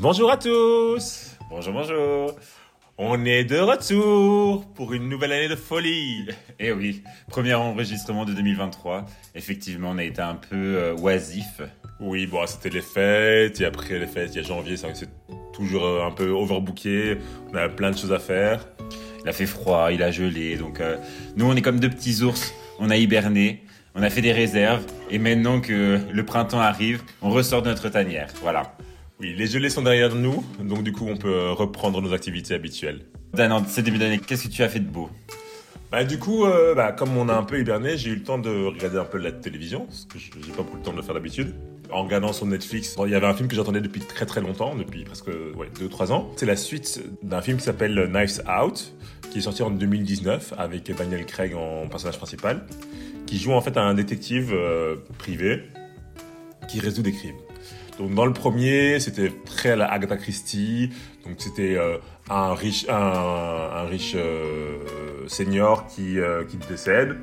Bonjour à tous Bonjour, bonjour On est de retour pour une nouvelle année de folie Eh oui, premier enregistrement de 2023. Effectivement, on a été un peu euh, oisif. Oui, bon, c'était les fêtes, et après les fêtes, il y a janvier, c'est vrai que c'est toujours euh, un peu overbooké, on a plein de choses à faire. Il a fait froid, il a gelé, donc euh, nous on est comme deux petits ours, on a hiberné, on a fait des réserves, et maintenant que le printemps arrive, on ressort de notre tanière. Voilà. Oui, les gelées sont derrière nous, donc du coup on peut reprendre nos activités habituelles. Dan, en ce début d'année, qu'est-ce que tu as fait de beau? Bah du coup, euh, bah, comme on a un peu hiberné, j'ai eu le temps de regarder un peu la télévision, parce que je- j'ai pas beaucoup le temps de le faire d'habitude. En regardant sur Netflix, il y avait un film que j'attendais depuis très très longtemps, depuis presque ouais, 2-3 ans. C'est la suite d'un film qui s'appelle Knives Out, qui est sorti en 2019 avec Daniel Craig en personnage principal, qui joue en fait un détective euh, privé qui résout des crimes. Donc dans le premier, c'était très à la Agatha Christie. Donc c'était euh, un riche, un, riche euh, senior qui, euh, qui décède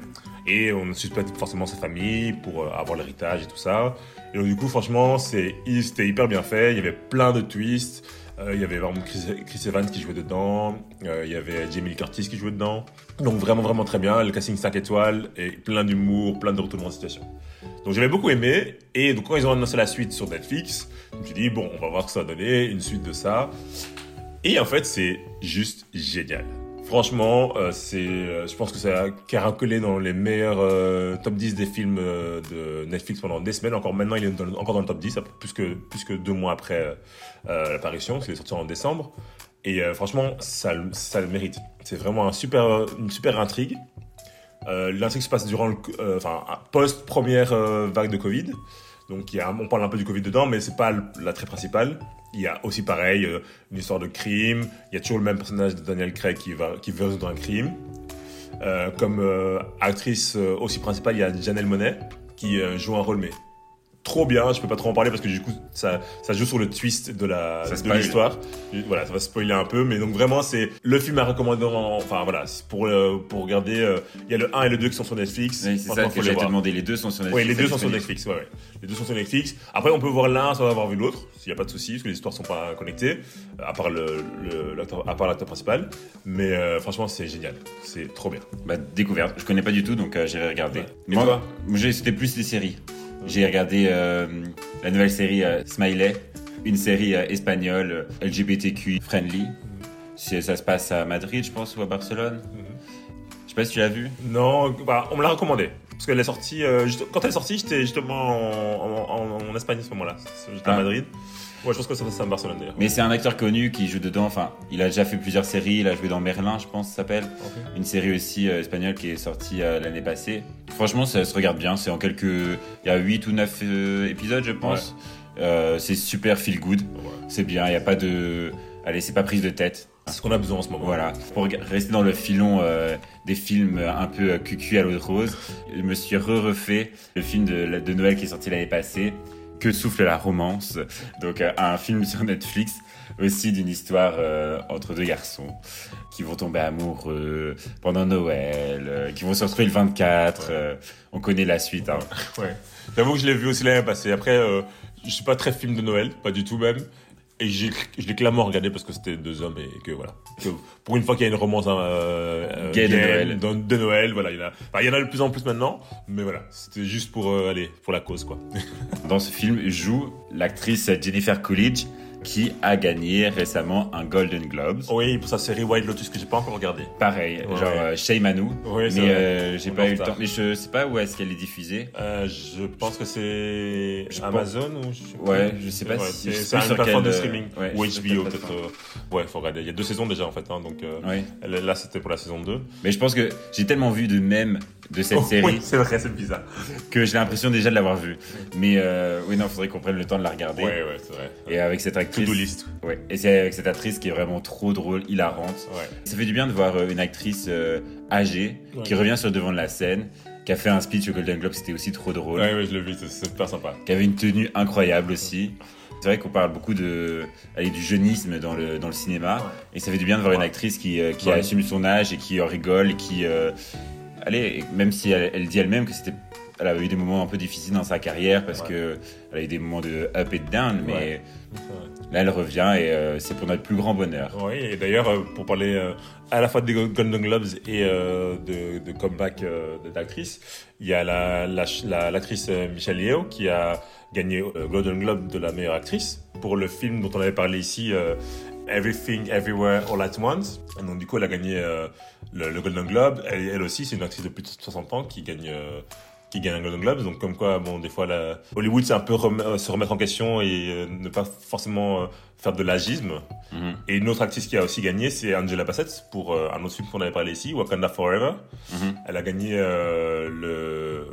et on ne suspecte forcément sa famille pour avoir l'héritage et tout ça. Et donc du coup, franchement, c'est c'était hyper bien fait. Il y avait plein de twists. Euh, il y avait vraiment Chris, Evans qui jouait dedans. Euh, il y avait Jamie Lee Curtis qui jouait dedans. Donc vraiment vraiment très bien. Le casting 5 étoiles et plein d'humour, plein de retournements de situation. Donc j'avais beaucoup aimé. Et donc quand ils ont annoncé la suite sur Netflix, je me suis dit, bon, on va voir ce que ça va donner, une suite de ça. Et en fait, c'est juste génial. Franchement, euh, euh, je pense que ça a caracolé dans les meilleurs euh, top 10 des films de Netflix pendant des semaines. Encore maintenant, il est encore dans le top 10, plus que, plus que deux mois après l'apparition, parce qu'il est sorti en décembre. Et franchement, ça, le- mérite. C'est vraiment une super intrigue. L'intrigue se passe durant le, enfin, post première euh, vague de Covid. Donc, on parle un peu du Covid dedans, mais c'est pas l'attrait principal. Il y a aussi pareil euh, une histoire de crime. Il y a toujours le même personnage de Daniel Craig qui va qui veut résoudre un crime. Euh, comme euh, actrice aussi principale, il y a Janelle Monet qui joue un rôle mais trop bien. Je peux pas trop en parler parce que du coup ça, ça joue sur le twist de la de l'histoire. Voilà, ça va spoiler un peu, mais donc vraiment c'est le film à recommander. en- Enfin voilà, pour euh, pour regarder. euh, Il y a le 1 et le 2 qui sont sur Netflix. Oui, C'est ça que j'allais te demander. Les deux sont sur Oui, Netflix. les deux sont sur. Netflix. Ouais, ouais. Les deux sont sur Netflix. Après, on peut voir l'un sans avoir vu l'autre, s'il n'y a pas de souci, parce que les histoires sont pas connectées, à part le, à part l'acteur principal. Mais euh, franchement, c'est génial. C'est trop bien. Bah, découverte. Je connais pas du tout, donc j'irai regarder. Ouais. Et Moi, c'était plus des séries. J'ai regardé euh, la nouvelle série euh, Smiley, une série euh, espagnole LGBTQ friendly. Ça se passe à Madrid, je pense, ou à Barcelone. Je sais pas si tu l'as vu. Non, bah, on me l'a recommandé. Parce qu'elle est sortie. euh, juste- quand elle est sortie, j'étais justement en, en- en- en Espagne à ce moment-là. J'étais à Ah. Madrid. Ouais, je pense que ça c'est à Barcelone d'ailleurs. Mais c'est un acteur connu qui joue dedans. Enfin, il a déjà fait plusieurs séries. Il a joué dans Merlin, je pense, ça s'appelle. Une série aussi euh, espagnole qui est sortie euh, l'année passée. Franchement, ça se regarde bien. C'est en quelques. Il y a 8 ou 9 euh, épisodes, je pense. Euh, c'est super feel good. Ouais. C'est bien. Il n'y a pas de. Allez, c'est pas prise de tête. C'est ce qu'on a besoin en ce moment. Voilà. Pour rester dans le filon euh, des films euh, un peu euh, cucu à l'eau de rose, je me suis re-refait le film de, Noël qui est sorti l'année passée, Que souffle la romance. Donc euh, un film sur Netflix aussi d'une histoire euh, entre deux garçons qui vont tomber amoureux pendant Noël, euh, qui vont se retrouver le 24. euh, on connaît la suite. Hein. Ouais. J'avoue que je l'ai vu aussi l'année passée. Après, euh, je suis pas très film de Noël, pas du tout même. Et j'ai- je l'ai clairement regardé parce que c'était deux hommes et que voilà. Que pour une fois qu'il y a une romance hein, euh, euh, Gay de Noël. de Noël, voilà, il y en a. enfin, il y en a de plus en plus maintenant, mais voilà, c'était juste pour euh, aller pour la cause quoi. Dans ce film joue l'actrice Jennifer Coolidge qui a gagné récemment un Golden Globes. Oui, pour sa série White Lotus que j'ai pas encore regardé. Pareil, Ouais. genre euh, Shame à nous. Oui, c'est mais euh, j'ai pas eu le temps. Mais je sais pas où est-ce qu'elle est diffusée. Euh, je pense que c'est Amazon ou je sais pas. Ouais, je sais pas Ouais, si- c'est une sur plateforme de euh, streaming ouais, ou HBO peut-être. Ouais, faut regarder. Il y a deux saisons déjà en fait, hein, donc là c'était pour la saison 2. Mais je pense que j'ai tellement vu de mèmes de cette série Oh, Oui, c'est vrai, c'est bizarre. que j'ai l'impression déjà de l'avoir vu. Mais euh, oui, non, faudrait qu'on prenne le temps de la regarder. Ouais, ouais, c'est vrai. Et avec cette actrice. List. Ouais. Et c'est avec cette actrice qui est vraiment trop drôle, hilarante. Ouais. Ça fait du bien de voir euh, une actrice euh, âgée Ouais. qui revient sur le devant de la scène, qui a fait un speech au Golden Globe, c'était aussi trop drôle. Ouais, ouais, je l'ai vu, c'est- super sympa. qui avait une tenue incroyable aussi. C'est vrai qu'on parle beaucoup de, allez, du jeunisme dans le, dans le cinéma. Ouais. Et ça fait du bien de voir une actrice qui, qui Ouais. assume son âge et qui rigole, qui, euh, allez, même si elle, elle dit elle-même que c'était, elle avait eu des moments un peu difficiles dans sa carrière parce Ouais. que elle a eu des moments de up et de down, mais Ouais. Là, elle revient et euh, c'est pour notre plus grand bonheur. Oui, et d'ailleurs, euh, pour parler euh, à la fois des Golden Globes et de, de comeback d'actrice, il y a la- la- la- l'actrice Michelle Yeoh qui a gagné le Golden Globe de la meilleure actrice pour le film dont on avait parlé ici, Everything Everywhere All at Once. Et donc du coup, elle a gagné euh, le, Golden Globe. Elle, aussi, c'est une actrice de plus de 60 ans qui gagne. euh, qui gagne un Golden Globe, donc comme quoi, bon, des fois. Hollywood, c'est un peu euh, se remettre en question et ne pas forcément faire de l'agisme. Mhm. Et une autre actrice qui a aussi gagné, c'est Angela Bassett pour euh, un autre film qu'on avait parlé ici, Wakanda Forever. Mhm. Elle a gagné euh, le,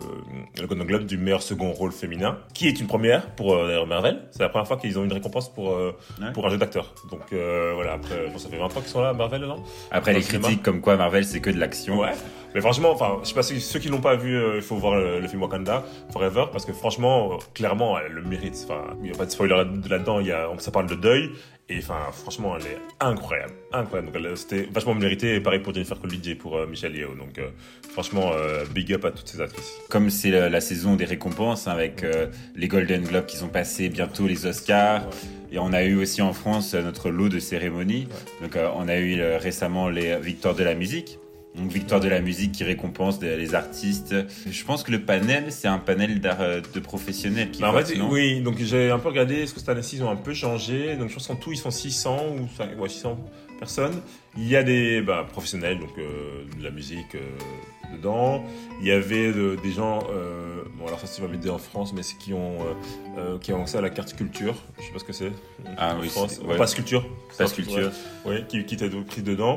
le Golden Globe du meilleur second rôle féminin, qui est une première pour euh, Marvel. C'est la première fois qu'ils ont une récompense pour, Ouais. pour un jeu d'acteur. Donc voilà, après, ça fait 20 ans qu'ils sont là, Marvel, non Après, Dans les cinéma. critiques comme quoi Marvel, c'est que de l'action. Ouais. Mais franchement, enfin, je sais pas si ceux qui l'ont pas vu, il faut voir le, le film Wakanda Forever parce que franchement, clairement, elle le mérite. Enfin, il y a pas de spoiler là- là-dedans. Il y a, ça parle de deuil et enfin, franchement, elle est incroyable, incroyable. Donc, elle- c'était vachement mérité. Et pareil pour Jennifer Coolidge et pour euh, Michelle Yeoh. Donc, euh, franchement, euh, big up à toutes ces actrices. Comme c'est la, la saison des récompenses, hein, avec euh, les Golden Globes qui sont passés, bientôt les Oscars. Et on a eu aussi en France euh, notre lot de cérémonies. Donc euh, on a eu euh, récemment les Victoires de la musique. Donc Victoire de la musique qui récompense les artistes. Je pense que le panel, c'est un panel euh, de professionnels qui Bah, en votent, fait, non? oui, donc j'ai un peu regardé, est-ce que cette année-ci, ils ont un peu changé. Donc je pense qu'en tout, ils sont 600 ou ouais, 600 personnes. Il y a des bah, professionnels, donc euh, de la musique euh, dedans. Il y avait de- des gens, euh, bon alors ça c'est pas en France, mais c'est qui ont, qui ont accès à la carte culture. Je sais pas ce que c'est. Ah En oui, France. ouais. Passe culture. Passe culture. Oui, qui, qui étaient pris dedans.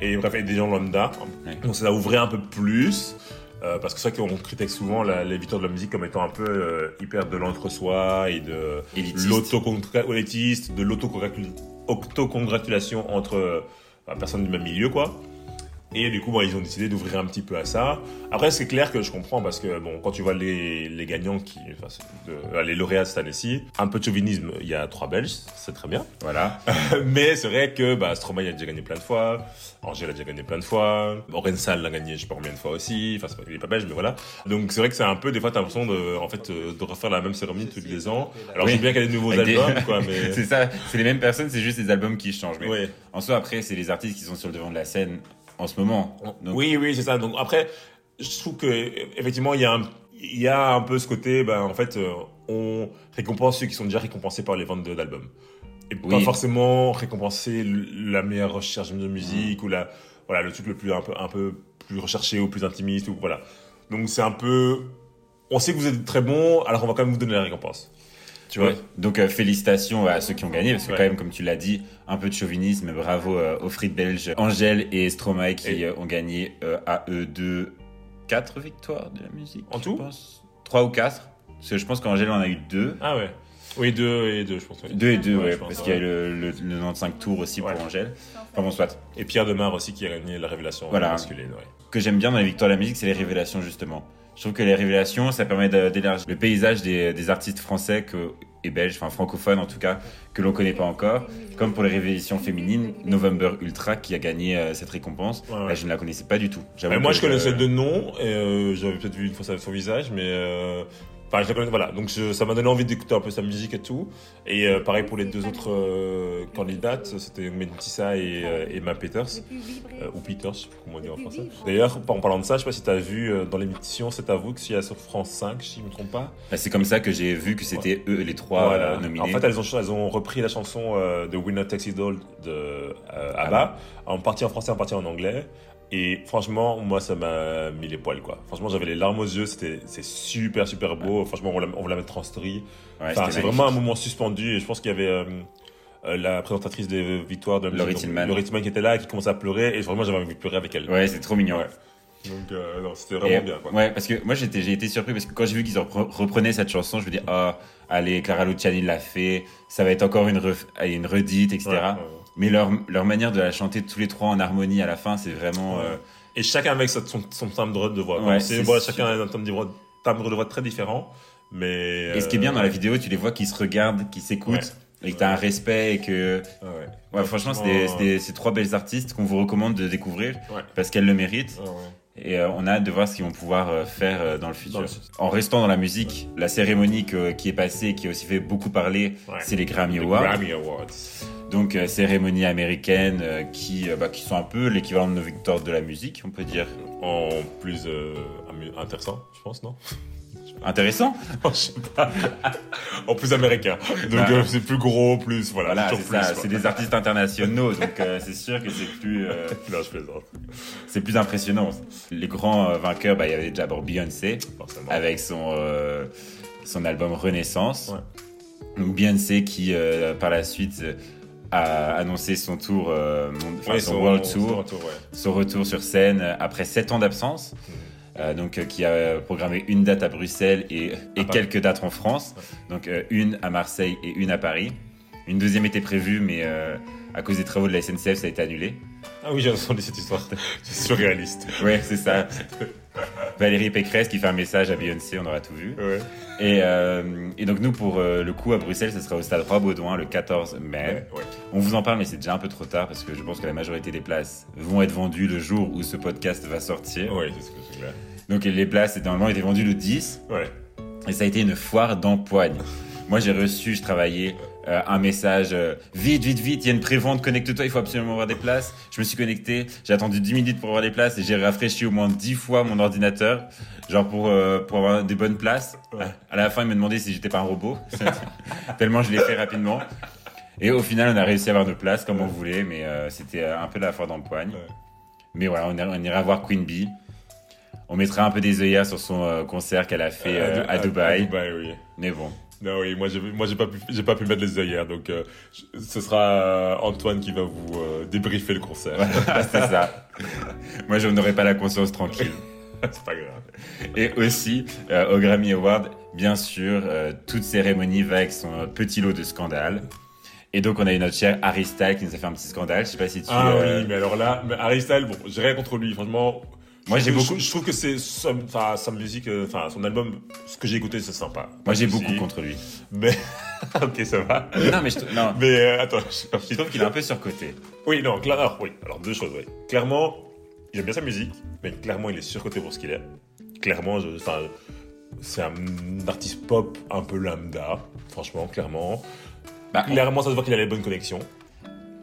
Et bref, et des gens lambda. Ouais. Donc ça a ouvert un peu plus. euh, parce que c'est vrai qu'on critique souvent la- les victoires de la musique comme étant un peu euh, hyper de l'entre-soi et de Élitiste. l'auto-élitiste, de l'auto-congratulation entre euh, personnes du même milieu, quoi. Et du coup, bon, ils ont décidé d'ouvrir un petit peu à ça. Après, c'est clair que je comprends parce que, bon, quand tu vois les, les gagnants, qui, enfin, de- euh, les lauréats cette année-ci, un peu de chauvinisme, il y a trois Belges, c'est très bien. Voilà. Mais c'est vrai que bah, Stromae a déjà gagné plein de fois, Angèle a déjà gagné plein de fois, Orensal l'a gagné je sais pas combien de fois aussi, enfin il est pas belge mais voilà. Donc c'est vrai que c'est un peu, des fois t'as l'impression de, en fait, euh, de refaire la même cérémonie tous les ans. Alors Oui. sais bien qu'il y a des nouveaux Avec des- albums quoi, mais... c'est ça, c'est les mêmes personnes, c'est juste les albums qui changent. Mais Ouais. en soi, après, c'est les artistes qui sont sur le devant de la scène en ce moment. Donc, Oui, oui, c'est ça. Donc après, je trouve que effectivement, il y a un, il y a un peu ce côté, ben en fait, euh, on récompense ceux qui sont déjà récompensés par les ventes d'albums, et pas forcément récompenser la meilleure recherche de musique ou la, voilà, le truc le plus un peu, un peu plus recherché ou plus intimiste ou voilà. Donc c'est un peu, on sait que vous êtes très bon, alors on va quand même vous donner la récompense. Tu vois Ouais. Donc euh, félicitations à ceux qui ont gagné, parce que Ouais. quand même, comme tu l'as dit, un peu de chauvinisme, bravo euh, aux frites belges Angèle et Stromae qui Et- euh, ont gagné euh, à eux deux quatre victoires de la musique. En je tout pense. Trois ou quatre Parce que je pense qu'Angèle en a eu deux. Ah ouais. Oui, deux et deux, je pense. oui. Deux et deux, Ouais, parce qu'il y a le, le, le 95 tours aussi Ouais. pour Angèle. Enfin bon, soit. Et Pierre Demar aussi qui a gagné la révélation Voilà. masculine. Que j'aime bien dans les victoires de la musique, c'est les révélations, justement. Je trouve que les révélations, ça permet de- d'élargir le paysage des, des artistes français que, et belges, enfin francophones en tout cas, que l'on connaît pas encore. Comme pour les révélations féminines, November Ultra qui a gagné euh, cette récompense. Ouais, ouais. Là, je ne la connaissais pas du tout. Mais moi, je connaissais deux noms. Et, euh, J'avais peut-être vu une fois son visage, mais euh, enfin, je la connais. Voilà. Donc, je- ça m'a donné envie d'écouter un peu sa musique et tout. Et euh, pareil pour les deux autres euh, candidates, c'était Mentissa et euh, Emma Peters. Euh, ou Peters, je sais pas comment on dit en français. D'ailleurs, en parlant de ça, je sais pas si tu as vu euh, dans l'émission C'est à vous que s'il y a sur France 5, si je ne me trompe pas. Bah, c'est comme ça que j'ai vu que c'était eux les trois Voilà. euh, nominés. En fait, elles ont, elles ont repris la chanson euh, de Winner Takes It All de euh, ABBA, en partie en français, en partie en anglais. Et franchement, moi, ça m'a mis les poils, quoi. Franchement, j'avais les larmes aux yeux, c'était, c'est super, super beau. Franchement, on va la, on va la mettre en story. Ouais, Enfin, c'est vraiment un moment suspendu et je pense qu'il y avait euh, euh, la présentatrice des victoires de la Laurie Tillman. Laurie Tillman qui était là qui commençait à pleurer et vraiment j'avais envie de pleurer avec elle. Ouais, c'est trop mignon. Ouais. Donc, euh, non, c'était Et, vraiment bien, quoi. Ouais, parce que moi j'ai été surpris parce que quand j'ai vu qu'ils repre- reprenaient cette chanson, je me dis ah allez Clara Luciani l'a fait, ça va être encore une ref- allez, une redite, etc. Ouais. Mais leur leur manière de la chanter tous les trois en harmonie à la fin, c'est vraiment euh, Et chacun avec son, son, timbre de voix. Ouais, c'est voilà, chacun a un timbre de voix, timbre de voix très différent. Mais, Et ce qui est bien dans euh, la vidéo, tu les vois qui se regardent, qui s'écoutent, et que t'as un respect et que Ouais, ouais. franchement c'est c'est trois belles artistes qu'on vous recommande de découvrir parce qu'elles le méritent. Ouais, ouais. Et euh, on a hâte de voir ce qu'ils vont pouvoir euh, faire euh, dans le futur. Dans le- En restant dans la musique, la cérémonie que- qui est passée, qui a aussi fait beaucoup parler, Ouais. c'est les Grammy Les Awards. Grammy Awards. Donc euh, cérémonie américaine euh, qui, euh, bah, qui sont un peu l'équivalent de nos victoires de la musique, on peut dire. En plus intéressant, je pense, non? Intéressant? Je sais pas. en plus américain. Donc Ah. euh, c'est plus gros, plus voilà, c'est ça. des artistes internationaux, donc c'est sûr que c'est plus, Non, je plaisante, c'est plus impressionnant. Les grands vainqueurs, bah, il y avait déjà Beyoncé forcément. avec son son album Renaissance. Ouais. Donc Beyoncé qui euh, par la suite a annoncé son tour, euh, Ouais, son, World son Tour, retour, ouais. son retour sur scène euh, après 7 ans d'absence. Euh, donc euh, qui a programmé une date à Bruxelles et, et Paris. quelques dates en France. Donc une à Marseille et une à Paris. Une deuxième était prévue, mais à cause des travaux de la SNCF, ça a été annulé. Ah oui, j'ai entendu cette histoire. C'est surréaliste. Ouais, c'est ça. Valérie Pécresse qui fait un message à Beyoncé, on aura tout vu. Ouais. Et, euh, et donc nous, pour euh, le coup à Bruxelles, ce sera au stade Roi-Baudouin le 14 mai. Ouais, ouais. On vous en parle, mais c'est déjà un peu trop tard parce que je pense que la majorité des places vont être vendues le jour où ce podcast va sortir. Ouais, c'est ce que c'est clair. Donc les places, normalement, étaient vendues le 10 Ouais. et ça a été une foire d'empoigne. Moi, j'ai reçu, je travaillais, euh, un message euh, vite, vite, vite, il y a une prévente, connecte-toi, il faut absolument avoir des places. Je me suis connecté, j'ai attendu 10 minutes pour avoir des places et j'ai rafraîchi au moins 10 fois mon ordinateur, genre pour, euh, pour avoir des bonnes places. À la fin, il me demandait si j'étais pas un robot, tellement je l'ai fait rapidement. Et au final, on a réussi à avoir nos places comme on voulait, mais c'était un peu la foire d'empoigne. Mais voilà, on, ira- on ira voir Queen Bee. On mettra un peu des œillères sur son concert qu'elle a fait à, Dubaï. À Dubaï, oui. Mais bon, Non, oui, moi, j'ai, moi, j'ai pas pu, j'ai pas pu mettre les œillères, donc euh, je- ce sera euh, Antoine qui va vous euh, débriefer le concert. c'est ça. Moi, je n'aurai pas la conscience tranquille. c'est pas grave. Et aussi, euh, au Grammy Award, bien sûr, toute cérémonie va avec son petit lot de scandales. Et donc, on a eu notre cher Harry Styles qui nous a fait un petit scandale. Je sais pas si tu... Ah oui, mais alors là, mais Harry Styles, bon, j'ai rien contre lui, franchement. Moi, j'ai beaucoup- Je, trouve que c'est enfin, sa musique, euh, enfin, son album, ce que j'ai écouté, c'est sympa. Moi, j'ai beaucoup contre lui. Mais, ok, ça va. Non, mais je, non, Mais euh, attends, je- je trouve qu'il est un peu surcoté. Oui, non, clairement, alors, oui. Alors, deux choses, oui. Clairement, j'aime bien sa musique, mais clairement, il est surcoté pour ce qu'il est. Clairement, enfin, c'est un artiste pop un peu lambda, franchement, clairement. Bah, on- Clairement, ça se voit qu'il a les bonnes connexions.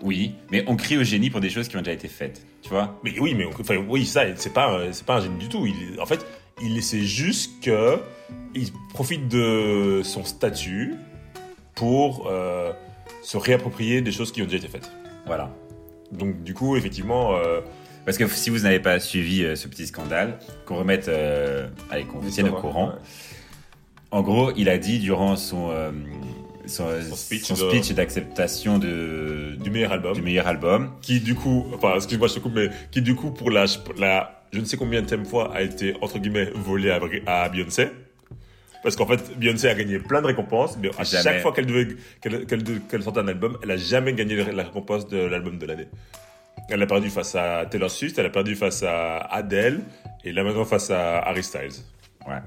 Oui, mais on crie au génie pour des choses qui ont déjà été faites. Tu vois Mais oui, mais on- enfin, oui, ça, c'est pas, un- c'est pas un génie du tout. Il, en fait, il c'est juste que il profite de son statut pour euh, se réapproprier des choses qui ont déjà été faites. Voilà. Donc, du coup, effectivement, euh, Parce que si vous n'avez pas suivi euh, ce petit scandale, qu'on remette, euh, allez, qu'on vous tienne au courant. Ouais. En gros, il a dit durant son, euh, son, Son speech son de- speech d'acceptation de, du meilleur album. du meilleur album. qui du coup, enfin excuse-moi je te coupe, mais qui du coup pour la, la je ne sais combien de fois a été entre guillemets volé à, Beyoncé. Parce qu'en fait, Beyoncé a gagné plein de récompenses, mais à Jamais. chaque fois qu'elle devait qu'elle sortait un album, elle a jamais gagné la la récompense de l'album de l'année. Elle a perdu face à Taylor Swift, elle a perdu face à Adele, et là maintenant face à Harry Styles. Ouais.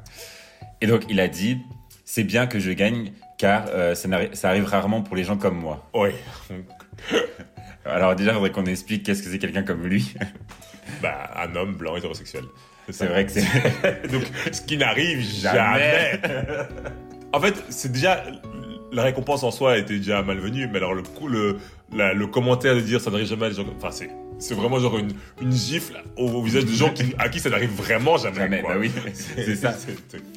Et donc, il a dit, c'est bien que je gagne, car euh, ça, arrive rarement pour les gens comme moi. Oui, Alors déjà, il faudrait qu'on explique qu'est-ce que c'est quelqu'un comme lui. bah un homme blanc hétérosexuel. C'est vrai que c'est... Donc, ce qui n'arrive Jamais. jamais. en fait, c'est déjà la récompense en soi était déjà malvenue, mais alors le coup, le, la- le commentaire de dire ça n'arrive jamais à des gens, comme- enfin c'est, c'est vraiment genre une, une gifle au, au visage de gens qui, à qui ça n'arrive vraiment jamais. Jamais, quoi. bah oui, c'est ça.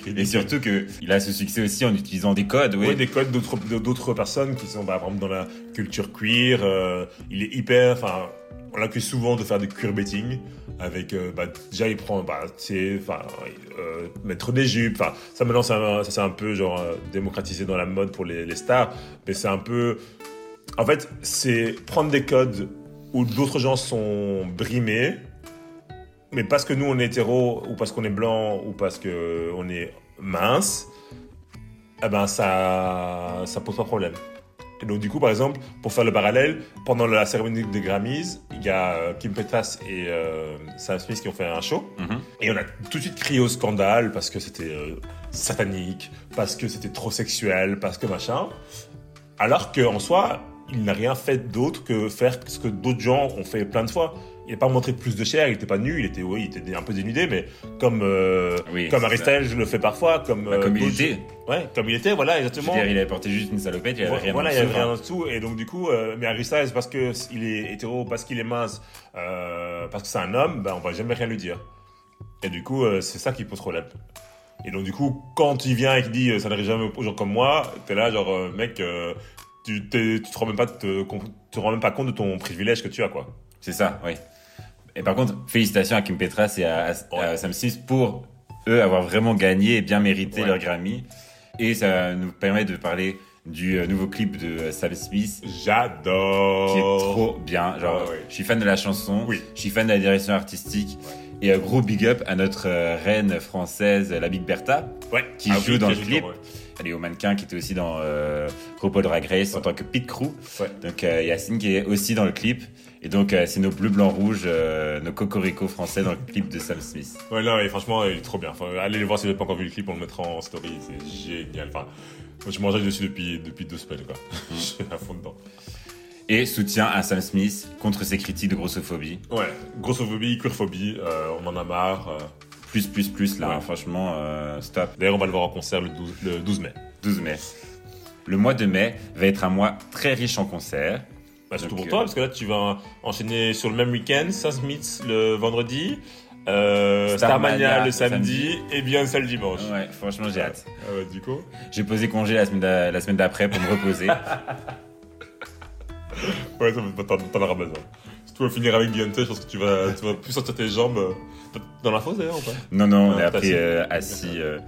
Et surtout qu'il a ce succès aussi en utilisant des codes, oui. Ouais, des codes d'autres personnes qui sont bah, par exemple dans la culture queer. euh, il est hyper, enfin, on l'accuse souvent de faire du queerbaiting avec, euh, bah, déjà il prend, bah, c'est, enfin, euh, mettre des jupes. Enfin, ça maintenant un- ça c'est un peu genre démocratisé dans la mode pour les, les stars, mais c'est un peu, en fait, c'est prendre des codes où d'autres gens sont brimés. Mais parce que nous on est hétéro, ou parce qu'on est blanc, ou parce que on est mince, eh ben ça, ça pose pas de problème. Et donc du coup, par exemple, pour faire le parallèle, pendant la cérémonie des Grammys, il y a euh, Kim Petras et euh, Sam Smith qui ont fait un show. Mhm. Et on a tout de suite crié au scandale parce que c'était euh, satanique, parce que c'était trop sexuel, parce que machin. Alors que en soi, il n'a rien fait d'autre que faire ce que d'autres gens ont fait plein de fois. Il n'a pas montré plus de chair, il n'était pas nu, il était, oui, il était un peu dénudé, mais comme, euh, Oui, comme ça. Styles le fait parfois, comme, Bah, euh, il était. Ouais, comme il était, voilà, Je exactement. dire, il avait porté juste une salopette, il avait rien voilà, il avait rien hein. en dessous, et donc du coup, euh, mais Styles, parce que il est hétéro, parce qu'il est mince, euh, parce que c'est un homme, ben on va jamais rien lui dire. Et du coup, euh, c'est ça qui pose problème. Et donc du coup, quand il vient et qu'il dit ça n'arrive jamais aux gens comme moi, t'es là genre mec, euh, tu, tu te rends même pas te, rends même pas compte de ton privilège que tu as quoi. C'est ça, oui. Et par contre, félicitations à Kim Petras et à, à-. Sam Smith pour eux avoir vraiment gagné et bien mérité Ouais. leur Grammy. Et ça nous permet de parler du euh, nouveau clip de euh, Sam Smith J'adore. qui est trop bien. Genre, ouais. je suis fan de la chanson, Oui. je suis fan de la direction artistique. Et un gros big up à notre euh, reine française, la Big Bertha, qui Ah joue oui, dans le clip. Au mannequin qui était aussi dans euh, RuPaul Drag Race en tant que pit crew. Ouais. Donc euh, Yacine qui est aussi dans le clip. Et donc euh, c'est nos bleus, blancs, rouges, euh, nos cocorico français dans le clip de Sam Smith. Ouais, non, et franchement, il est trop bien. Enfin, allez le voir si vous n'avez pas encore vu le clip, on le mettra en story. C'est génial. Enfin, moi, je mangeais dessus depuis, depuis deux semaines, quoi. Mhm. Je suis à fond dedans. Et soutien à Sam Smith contre ses critiques de grossophobie. Ouais, grossophobie, queerphobie, euh, on en a marre. euh. Plus, plus, plus là, Ouais. franchement, euh, stop. D'ailleurs, on va le voir en concert le 12, le 12 mai. 12 mai. Le mois de mai va être un mois très riche en concerts. Bah, surtout pour toi, euh, parce que là, tu vas enchaîner sur le même week-end, Smith le vendredi, euh, Starmania Starmania le samedi, et bien le dimanche. Ouais, franchement, j'ai hâte. Ah ouais, du coup. J'ai posé congé la semaine d'a- la semaine d'après pour me reposer. Ouais, t'en auras besoin. Tu vas finir avec Beyoncé, je pense que tu vas, tu vas plus sortir tes jambes. euh, Dans la fosse d'ailleurs ou pas? Non, non, on est appris assis. euh, assis, euh,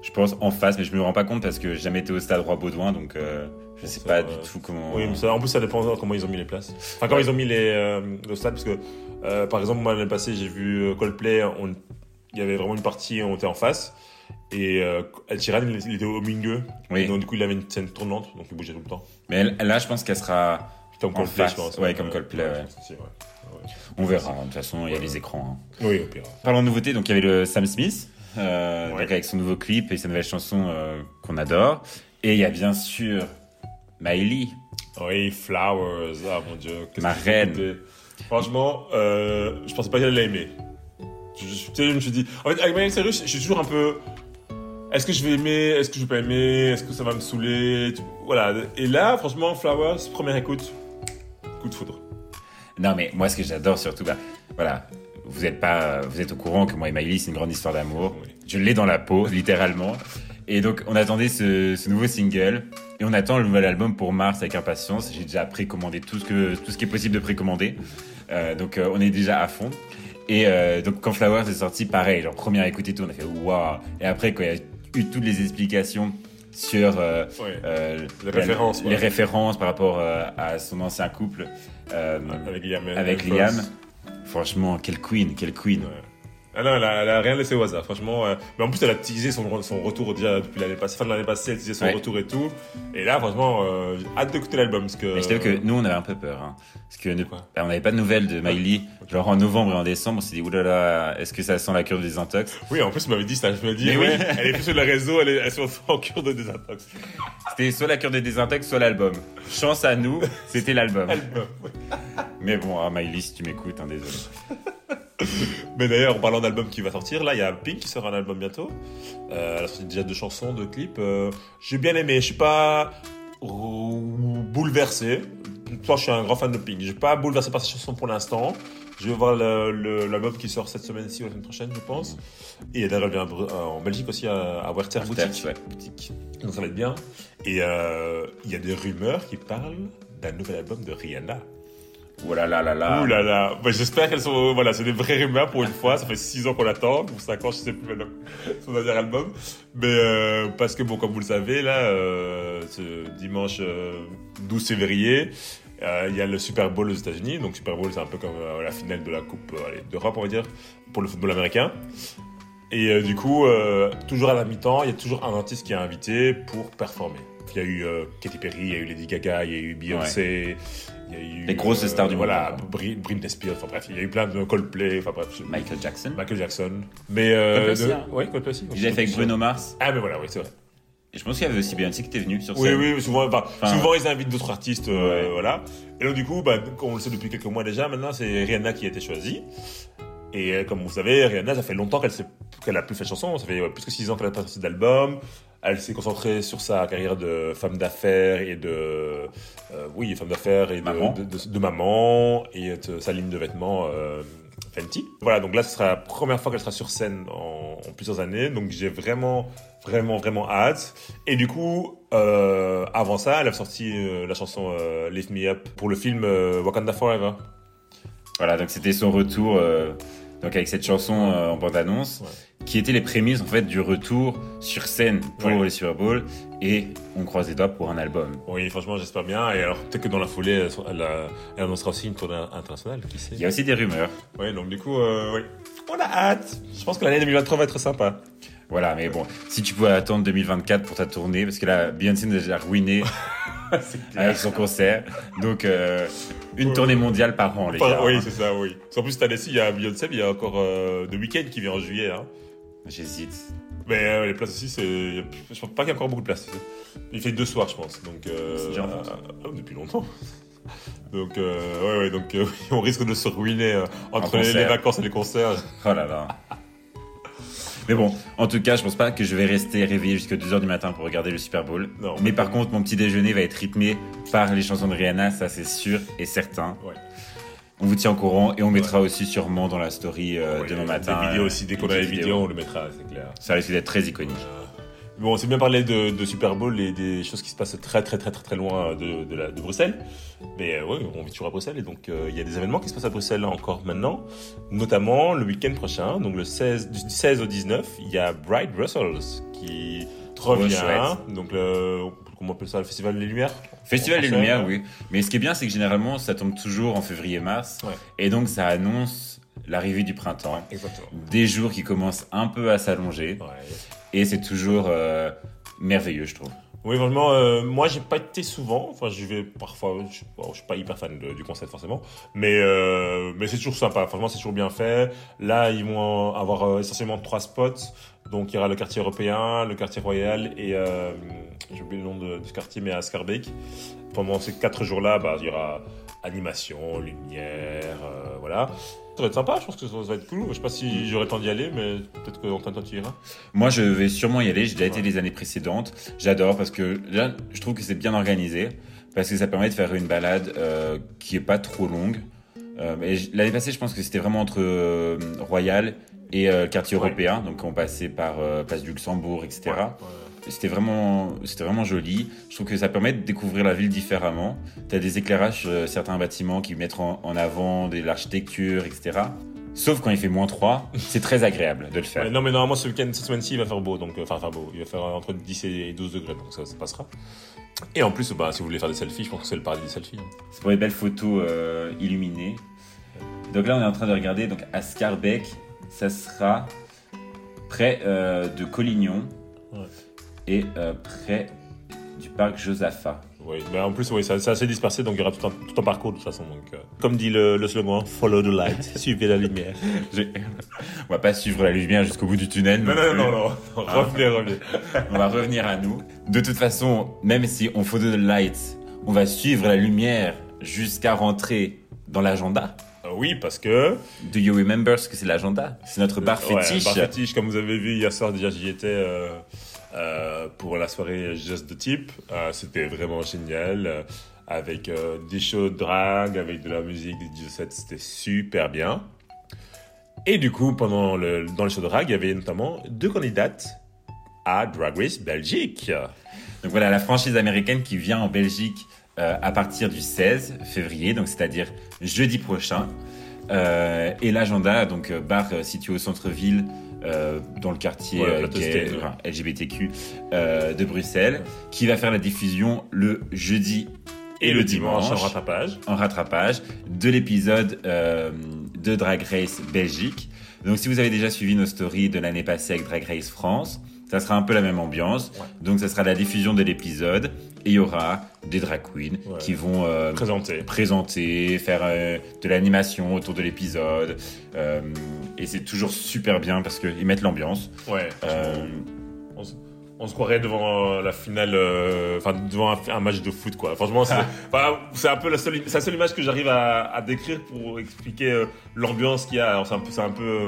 je pense, en face, mais je me rends pas compte parce que j'ai jamais été au stade Roi-Baudouin, donc euh, je sais Ça, pas du tout comment. Oui, mais ça, en plus, ça dépend de comment ils ont mis les places. Enfin, comment Ouais. ils ont mis les, le stade, parce que, par exemple, moi, l'année passée, j'ai vu Coldplay, il y avait vraiment une partie, on était en face, et euh, Sheeran, il, était au milieu, Oui, donc du coup, il avait une scène tournante, donc il bougeait tout le temps. mais là, je pense qu'elle sera. Comme Coldplay, je pense. ouais, comme Coldplay, ouais. je pense aussi, ouais. Ouais. On verra. De toute façon, il y a les écrans. hein. Oui, au pire. Parlons de nouveautés, donc il y avait le Sam Smith, euh, donc avec son nouveau clip et sa nouvelle chanson euh, qu'on adore. Et il y a bien sûr Miley. Oui, Flowers, ah mon dieu. Ma reine. Franchement, euh, je pensais pas qu'elle allait l'aimer. Je, me suis dit, en fait, avec Miley Cyrus, je suis toujours un peu. Est-ce que je vais aimer Est-ce que je vais pas aimer Est-ce que ça va me saouler Voilà. Et là, franchement, Flowers, première écoute, coup de foudre. Non, mais moi, ce que j'adore surtout, bah, voilà, vous êtes pas, vous êtes au courant que moi et Miley, c'est une grande histoire d'amour. Oui. Je l'ai dans la peau, littéralement. Et donc, on attendait ce, ce nouveau single. Et on attend le nouvel album pour mars avec impatience. J'ai déjà précommandé tout ce que, tout ce qui est possible de précommander. Euh, donc, euh, on est déjà à fond. Et euh, donc, quand Flowers est sorti, pareil, genre, première écoute et tout, on a fait waouh. Et après, quand il y a eu toutes les explications sur euh, Ouais. euh, Les références, les ouais. références par rapport euh, à son ancien couple, Avec Liam. avec Hemsworth. Liam. Franchement, quelle queen, quelle queen. Ouais. Ah non, elle a, elle a rien laissé au hasard, franchement. euh, Mais en plus, elle a teasé son, son retour déjà depuis l'année passée. Fin de l'année passée, elle teasait son Ouais. retour et tout. Et là, franchement, euh, j'ai hâte d'écouter l'album. Parce que, Mais je t'avoue que nous, on avait un peu peur. Hein, parce que ne- bah, on n'avait pas de nouvelles de Miley. Genre en novembre et en décembre, on s'est dit, oulala, est-ce que ça sent la cure de désintox? Oui, en plus, tu m'avais dit ça. Je me dis, Mais oui, oui. elle est plus sur le réseau, elle est, elle est en cure de désintox. C'était soit la cure de désintox, soit l'album. Chance à nous, c'était l'album. Mais bon, ah, Miley, si tu m'écoutes, hein, désolé. Mais d'ailleurs, en parlant d'album qui va sortir, là, il y a Pink qui sort un album bientôt. Euh, elle a sorti déjà deux chansons, deux clips. Euh, j'ai bien aimé. Je suis pas bouleversé. Toi, je suis un grand fan de Pink. Je suis pas bouleversé par ces chansons pour l'instant. Je vais voir l'album qui sort cette semaine-ci ou la semaine prochaine, je pense. Et d'ailleurs, elle vient en Belgique aussi à, à Werther Werther, Boutique. ouais. Boutique. Donc ça va être bien. Et euh, il y a des rumeurs qui parlent d'un nouvel album de Rihanna. Oh là là là là. Ouh là là. Bah, J'espère qu'elles sont. Voilà, c'est des vraies rumeurs pour une fois. Ça fait 6 ans qu'on l'attend, ou 5 ans, je sais plus maintenant, son dernier album. Mais euh, parce que, bon, comme vous le savez, là, euh, ce dimanche euh, 12 février, euh, il y a le Super Bowl aux États-Unis. Donc, Super Bowl, c'est un peu comme euh, la finale de la Coupe euh, d'Europe, on va dire, pour le football américain. Et euh, du coup, euh, toujours à la mi-temps, il y a toujours un artiste qui est invité pour performer. Il y a eu euh, Katy Perry, il y a eu Lady Gaga, il y a eu Beyoncé, il y a eu... Les grosses stars du Voilà, monde. Bri- Britney Spears, enfin bref, il y a eu plein de Coldplay, enfin bref, Michael Jackson. Michael Jackson. Mais... Euh, Coldplay aussi, de- hein. Ouais, Coldplay aussi. Il a fait avec Bruno Mars. Ah mais voilà, oui, c'est vrai. Et je pense qu'il y avait aussi Beyoncé qui était venue sur Oui, scène. oui, souvent, enfin, Enfin, souvent ils invitent d'autres artistes, euh, Ouais. voilà. Et donc du coup, bah, comme on le sait depuis quelques mois déjà, maintenant c'est Rihanna qui a été choisie. Et euh, comme vous savez, Rihanna, ça fait longtemps qu'elle s'est- qu'elle a plus fait de chansons. Ça fait ouais, plus que 6 ans qu'elle a pas sorti d'album. Elle s'est concentrée sur sa carrière de femme d'affaires et de, euh, oui, femme d'affaires et de Maman. de, de- de maman et de sa ligne de vêtements euh, Fenty. Voilà, donc là, ce sera la première fois qu'elle sera sur scène en, en plusieurs années. Donc j'ai vraiment, vraiment, vraiment hâte. Et du coup, euh, avant ça, elle a sorti la chanson Lift Me Up pour le film Wakanda Forever. Voilà, donc c'était son retour donc avec cette chanson euh, en bande-annonce, Ouais. qui était les prémices en fait du retour sur scène pour Ouais. le Super Bowl et on croise les doigts pour un album. Oui, franchement, j'espère bien. Et alors, peut-être que dans la foulée, elle, elle, a- elle annoncera aussi une tournée internationale, qui sait. Il y a aussi des rumeurs. Ouais, donc du coup, euh, oui. On a hâte. Je pense que l'année 2023 va être sympa. Voilà, mais bon, si tu pouvais attendre 2024 pour ta tournée, parce que là, Beyoncé nous a déjà ruiné avec son concert. Donc, euh, une tournée mondiale par an, les Enfin, gars. oui, hein. c'est ça, oui. Qu'en plus, cette année-ci, il y a Beyoncé, mais il y a encore euh, The Weeknd qui vient en juillet. Hein. J'hésite. Mais euh, les places aussi, c'est. Je pense pas qu'il y a encore beaucoup de places. Il fait deux soirs, je pense. Donc, euh, C'est déjà en ah, depuis longtemps. Donc, euh, ouais, ouais, donc euh, on risque de se ruiner euh, entre les vacances et les concerts. Oh là là. Mais bon, en tout cas, je pense pas que je vais rester réveillé jusqu'à 2h du matin pour regarder le Super Bowl. Non. Mais par contre, mon petit déjeuner va être rythmé par les chansons de Rihanna, ça c'est sûr et certain. Ouais. On vous tient au courant et on mettra aussi sûrement dans la story euh, Ouais, demain matin. Des vidéos euh, aussi, dès qu'on a les vidéos, vidéo. on le mettra, c'est clair. Ça risque d'être très iconique. Bon, on s'est bien parlé de, de Super Bowl et des choses qui se passent très très très très très loin de, de, la- de Bruxelles. Mais euh, ouais, on vit toujours à Bruxelles et donc euh, il y a des événements qui se passent à Bruxelles encore maintenant. Notamment le week-end prochain, donc le 16, du 16 au 19, il y a Bright Brussels qui revient. chouette. Donc le, comment on appelle ça, le Festival des Lumières? Festival des Lumières, ouais. oui. Mais ce qui est bien, c'est que généralement, ça tombe toujours en février-mars. Ouais. Et donc, ça annonce l'arrivée du printemps. Exactement. Des jours qui commencent un peu à s'allonger. Ouais. Et c'est toujours euh, merveilleux, je trouve. Oui, vraiment, euh, moi j'ai pas été souvent, enfin j'y vais parfois, je suis pas, hyper fan du concept forcément, mais, euh, mais c'est toujours sympa, franchement c'est toujours bien fait. Là ils vont avoir euh, essentiellement trois spots, donc il y aura le quartier européen, le quartier royal et euh, j'ai oublié le nom de, ce quartier, mais à Scarbeck. Pendant ces quatre jours-là, bah, il y aura animation, lumière, euh, voilà. Ça va être sympa, je pense que ça va être cool. Je sais pas si j'aurai le temps d'y aller, mais peut-être que Antoine, toi tu iras. Moi, je vais sûrement y aller. J'ai déjà été les années précédentes. J'adore parce que là, je trouve que c'est bien organisé. Parce que ça permet de faire une balade euh, qui est pas trop longue. Euh, L'année passée, je pense que c'était vraiment entre euh, Royal et euh, le quartier Ouais. européen. Donc, on passait par euh, Place du Luxembourg, etc. Ouais, ouais. C'était vraiment, c'était vraiment joli. Je trouve que ça permet de découvrir la ville différemment. Tu as des éclairages, euh, certains bâtiments qui mettent en, en avant de l'architecture, etc. Sauf quand il fait moins 3, c'est très agréable de le faire. Non, mais normalement, ce week-end, cette semaine-ci, il va faire beau. Donc, euh, enfin, faire beau. Il va faire entre 10 et 12 degrés, donc ça, ça passera. Et en plus, bah, si vous voulez faire des selfies, je pense que c'est le paradis des selfies. hein. C'est pour les belles photos euh, illuminées. Donc là, on est en train de regarder donc à Scarbeck. Ça sera près euh, de Collignon Ouais. et euh, près du parc Josaphat. Oui, mais en plus, oui, c'est assez dispersé, donc il y aura tout un, tout un parcours de toute façon. Donc, euh, comme dit le, le slogan, follow the light, suivez la lumière. On va pas suivre la lumière jusqu'au bout du tunnel. Non, non, non, non, non. Ah. revenez, revenez. On va revenir à nous. De toute façon, même si on follow the light, on va suivre la lumière jusqu'à rentrer dans l'agenda. Euh, oui, parce que. Do you remember ce que c'est l'agenda? C'est notre bar Ouais, fétiche. bar fétiche, comme vous avez vu hier soir, déjà j'y étais euh, euh, pour la soirée Just the Tip. Euh, C'était vraiment génial. euh, avec euh, des shows de drag, avec de la musique, des DJ sets, c'était super bien. Et du coup, pendant le, dans les shows de drag, il y avait notamment deux candidates à Drag Race Belgique. Donc voilà, la franchise américaine qui vient en Belgique euh, à partir du 16 février, donc c'est-à-dire jeudi prochain. Euh, et l'agenda, donc euh, bar situé au centre-ville, euh, dans le quartier Ouais, enfin, LGBTQ de Bruxelles, qui va faire la diffusion le jeudi Et, le dimanche, en rattrapage. en rattrapage de l'épisode de Drag Race Belgique. Donc si vous avez déjà suivi nos stories de l'année passée avec Drag Race France, ça sera un peu la même ambiance. Ouais. Donc ça sera la diffusion de l'épisode et il y aura des drag queens Ouais. qui vont euh, présenter, faire euh, de l'animation autour de l'épisode. Euh, et c'est toujours super bien parce qu'ils mettent l'ambiance. Ouais. On se croirait devant la finale, enfin devant un, un match de foot quoi. Franchement, c'est un peu la seule, la seule image que j'arrive à, à décrire pour expliquer l'ambiance qu'il y a. C'est un peu, un peu,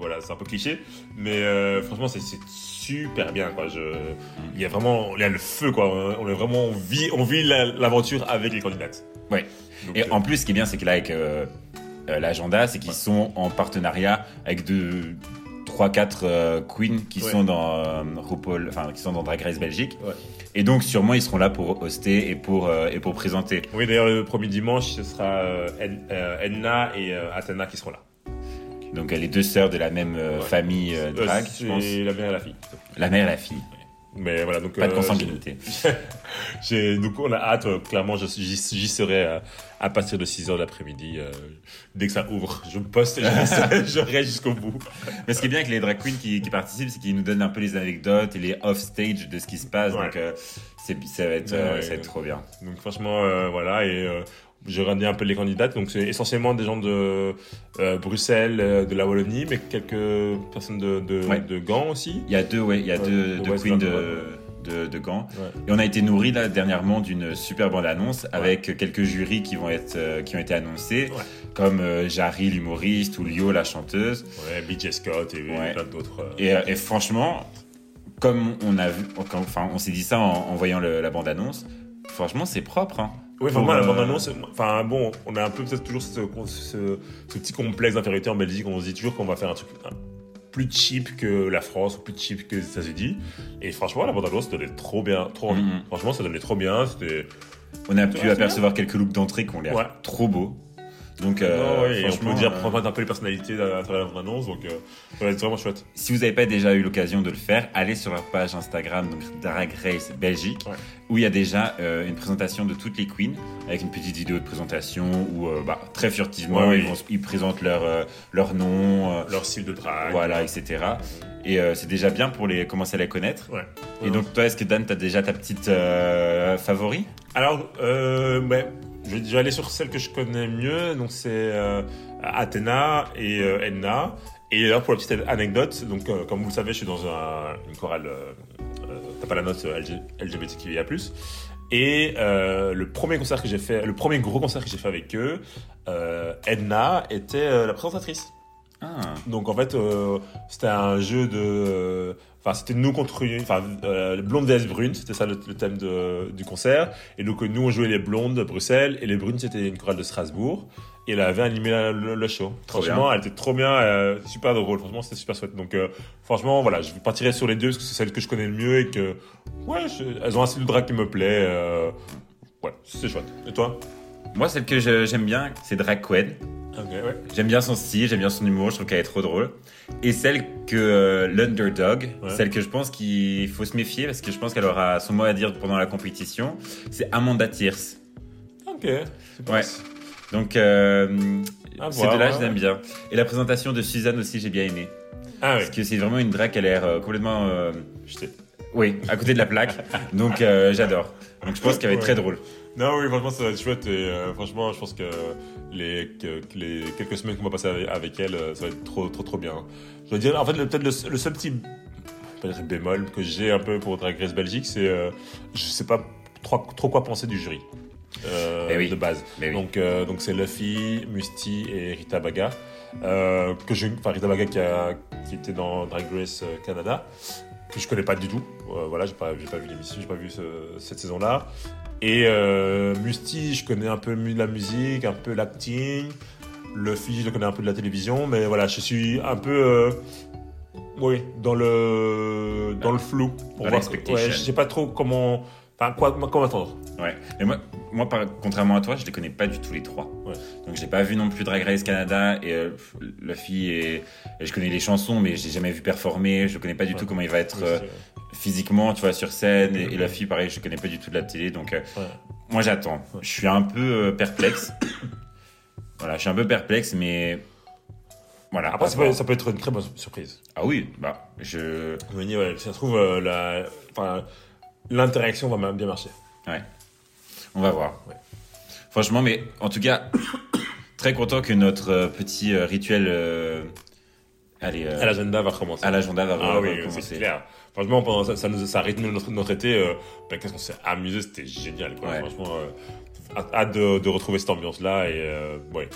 voilà, c'est un peu cliché, mais franchement c'est c'est super bien quoi. Je, il y a vraiment, il y a le feu quoi. On est vraiment, on vit, on vit la- l'aventure avec les candidates. Ouais. Donc, Et euh, en plus, ce qui est bien, c'est que là, avec euh, euh, l'agenda, c'est qu'ils sont en partenariat avec deux, trois, quatre euh, queens qui Ouais. sont dans euh, RuPaul, enfin qui sont dans Drag Race Belgique. Ouais. Et donc, sûrement, ils seront là pour hoster et pour euh, et pour présenter. Oui, d'ailleurs, le premier dimanche, ce sera Edna et Athena qui seront là. Donc, les deux sœurs de la même euh, Ouais. famille euh, Euh, drag, je pense. la mère et la fille. La mère et la fille. Mais voilà, donc. Pas de consanguinité. donc, on a hâte, euh, clairement, j'y serai euh, à partir de 6h de l'après-midi. dès que ça ouvre, je me poste et je reste- jusqu'au bout. Mais ce qui est bien avec les drag queens qui, qui participent, c'est qu'ils nous donnent un peu les anecdotes et les off-stage de ce qui se passe. Ouais. Donc, ça, va être, Ouais, ça va être trop bien. Donc, franchement, voilà. Et. J'ai regardé un peu les candidates, donc c'est essentiellement des gens de euh, Bruxelles, euh, de la Wallonie, mais quelques personnes de, de, Ouais. de Gand aussi. Il y a deux, ouais, il y a deux, de deux queens de, de, Gand. Ouais. Et on a été nourris là dernièrement d'une super bande annonce avec quelques jurys qui vont être euh, qui ont été annoncés, comme Jarry l'humoriste ou Lio la chanteuse. Ouais, BJ Scott et plein d'autres. Et, et franchement, comme on a vu, enfin on s'est dit ça en, en voyant le- la bande annonce, franchement c'est propre. Hein. Oui, Pour, vraiment, la euh, bande-annonce, enfin bon, on a un peu peut-être toujours ce, ce, ce petit complexe d'infériorité en Belgique, on se dit toujours qu'on va faire un truc plus cheap que la France ou plus cheap que les États-Unis. Et franchement, la bande-annonce ça donnait trop bien, trop envie. Mhm. Franchement, ça donnait trop bien. C'était. On a pu apercevoir quelques looks d'entrée qui ont l'air Ouais. trop beaux. Donc euh, Non, ouais, et on peut dire euh, prendre un peu les personnalités à, à travers la bande-annonce, donc euh, ça va être vraiment chouette. Si vous n'avez pas déjà eu l'occasion de le faire, allez sur leur page Instagram, donc Drag Race Belgique, Ouais. où il y a déjà euh, une présentation de toutes les queens, avec une petite vidéo de présentation où, euh, bah, très furtivement, Ouais, oui. ils, vont- ils présentent leur, euh, leur nom, euh, Leur style de drague. voilà, etc. Et euh, c'est déjà bien pour les, commencer à les connaître. Ouais. Et donc, toi, est-ce que Dan, tu as déjà ta petite euh, favori? Alors, euh, ouais, je vais aller sur celle que je connais mieux. Donc, c'est euh, Athéna et euh, Edna. Et alors, pour la petite anecdote, donc, euh, comme vous le savez, je suis dans un- une chorale, euh, euh, t'as pas la note LG, LGBTQIA+. Et le premier concert que j'ai fait, le premier gros concert que j'ai fait avec eux, Edna était la présentatrice. Ah. Donc en fait, euh, c'était un jeu de, euh, enfin c'était nous contre enfin euh, blonde vs brune, c'était ça le, le thème de- du concert. Et donc nous on jouait les blondes de Bruxelles et les brunes c'était une chorale de Strasbourg. Et elle avait animé la- le, le show. Trop franchement, elle était trop bien, euh, super drôle. Franchement, c'était super chouette. Donc euh, franchement, voilà, je partirai sur les deux parce que c'est celle que je connais le mieux et que ouais, je- elles ont un style de drag qui me plaît. ouais, c'est chouette. Et toi? Moi, celle que j'aime bien, c'est Drag Queen. Ouais. J'aime bien son style, j'aime bien son humour, je trouve qu'elle est trop drôle. Et celle que euh, l'underdog, Ouais. celle que je pense qu'il faut se méfier parce que je pense qu'elle aura son mot à dire pendant la compétition, c'est Amanda Thierce. Ok. Ouais. Donc euh, À ces voir, deux-là, ouais. je l'aime bien. Et la présentation de Suzanne aussi, j'ai bien aimé. Ah oui. Parce que c'est vraiment une drague qui a l'air euh, complètement... euh, J'étais- oui, à côté de la plaque. Donc euh, j'adore. Donc je pense qu'elle va être très drôle. Non, oui, franchement, ça va être chouette. Et euh, franchement, je pense que les, que, les quelques semaines qu'on va passer avec, avec elle, euh, ça va être trop, trop, trop bien. Je veux dire, en fait, peut-être le, le seul petit bémol que j'ai un peu pour Drag Race Belgique, c'est euh, je sais pas trop, trop quoi penser du jury. euh, Eh oui. de base. Oui. Donc, euh, donc c'est Luffy, Musty et Rita Baga. Euh, que je, enfin, Rita Baga qui, a, qui était dans Drag Race Canada, que je connais pas du tout. Voilà, j'ai pas, pas vu l'émission, j'ai pas vu ce- cette saison-là. Et euh, Musty, je connais un peu la musique, un peu l'acting. Luffy, je connais un peu de la télévision, mais voilà, je suis un peu, euh, oui, dans le, dans le flou. Pour voir, ouais, je sais pas trop comment, enfin quoi, comment attendre. Ouais. Et moi, moi par- contrairement à toi, je les connais pas du tout les trois. Ouais. Donc j'ai pas vu non plus Drag Race Canada et euh, la fille et, et je connais les chansons, mais j'ai jamais vu performer. Je connais pas du Ouais. tout comment il va être euh, physiquement, tu vois, sur scène. Et, et la fille, pareil, je connais pas du tout de la télé. Donc euh, moi j'attends. Je suis un peu perplexe. voilà, je suis un peu perplexe, mais voilà. Après, ça peut, ça peut être une très bonne surprise. Ah oui, bah je. Je me dis, ouais, ça se trouve, la, enfin, l'interaction va même bien marcher. On va voir. Ouais. Franchement, mais en tout cas, très content que notre euh, petit euh, rituel euh, Allez, euh, À l'agenda va recommencer. à l'agenda va Ah oui, recommencer. c'est clair. Franchement, pendant ça, ça, nous, ça a rythmé notre, notre été. Euh, ben, Qu'est-ce qu'on s'est amusé, c'était génial. Quoi. Ouais. Franchement, hâte- de, de retrouver cette ambiance-là et, ouais.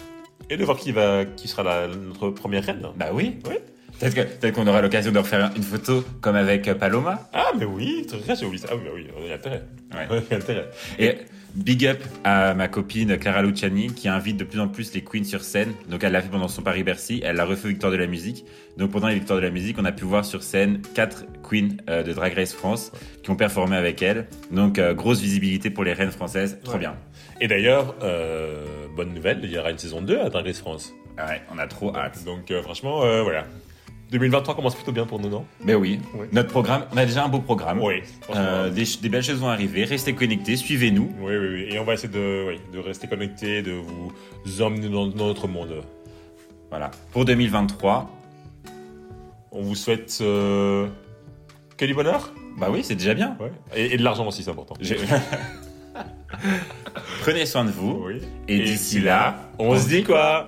et de voir qui, va, qui sera la, notre première reine. Bah oui. Ouais. Peut-être qu'on aura l'occasion de refaire une photo comme avec euh, Paloma. Ah, mais oui, très bien, j'ai oublié ça. Ah oui, bah oui, y a intérêt. Ouais. A intérêt. Et big up à ma copine Clara Luciani qui invite de plus en plus les queens sur scène. Donc elle l'a fait pendant son Paris-Bercy, elle l'a refait aux Victoires de la musique. Donc pendant les Victoires de la musique, on a pu voir sur scène quatre queens euh, de Drag Race France qui ont performé avec elle. Donc euh, grosse visibilité pour les reines françaises, trop Ouais. bien. Et d'ailleurs, euh, bonne nouvelle, il y aura une saison 2 à Drag Race France. Ouais, on a trop hâte. Donc euh, franchement, euh, voilà. 2023 commence plutôt bien pour nous, non? Mais oui, Ouais. notre programme, on a déjà un beau programme. Oui. Euh, des, des belles choses vont arriver, restez connectés, suivez-nous. Oui, oui, oui. Et on va essayer de, oui, de rester connectés, de vous emmener dans, dans notre monde. Voilà. Pour 2023, On vous souhaite euh, que du bonheur bah oui, c'est déjà bien. ouais. et, et de l'argent aussi, c'est important. Je- Prenez soin de vous. Oui. Et, d'ici là, on se dit quoi?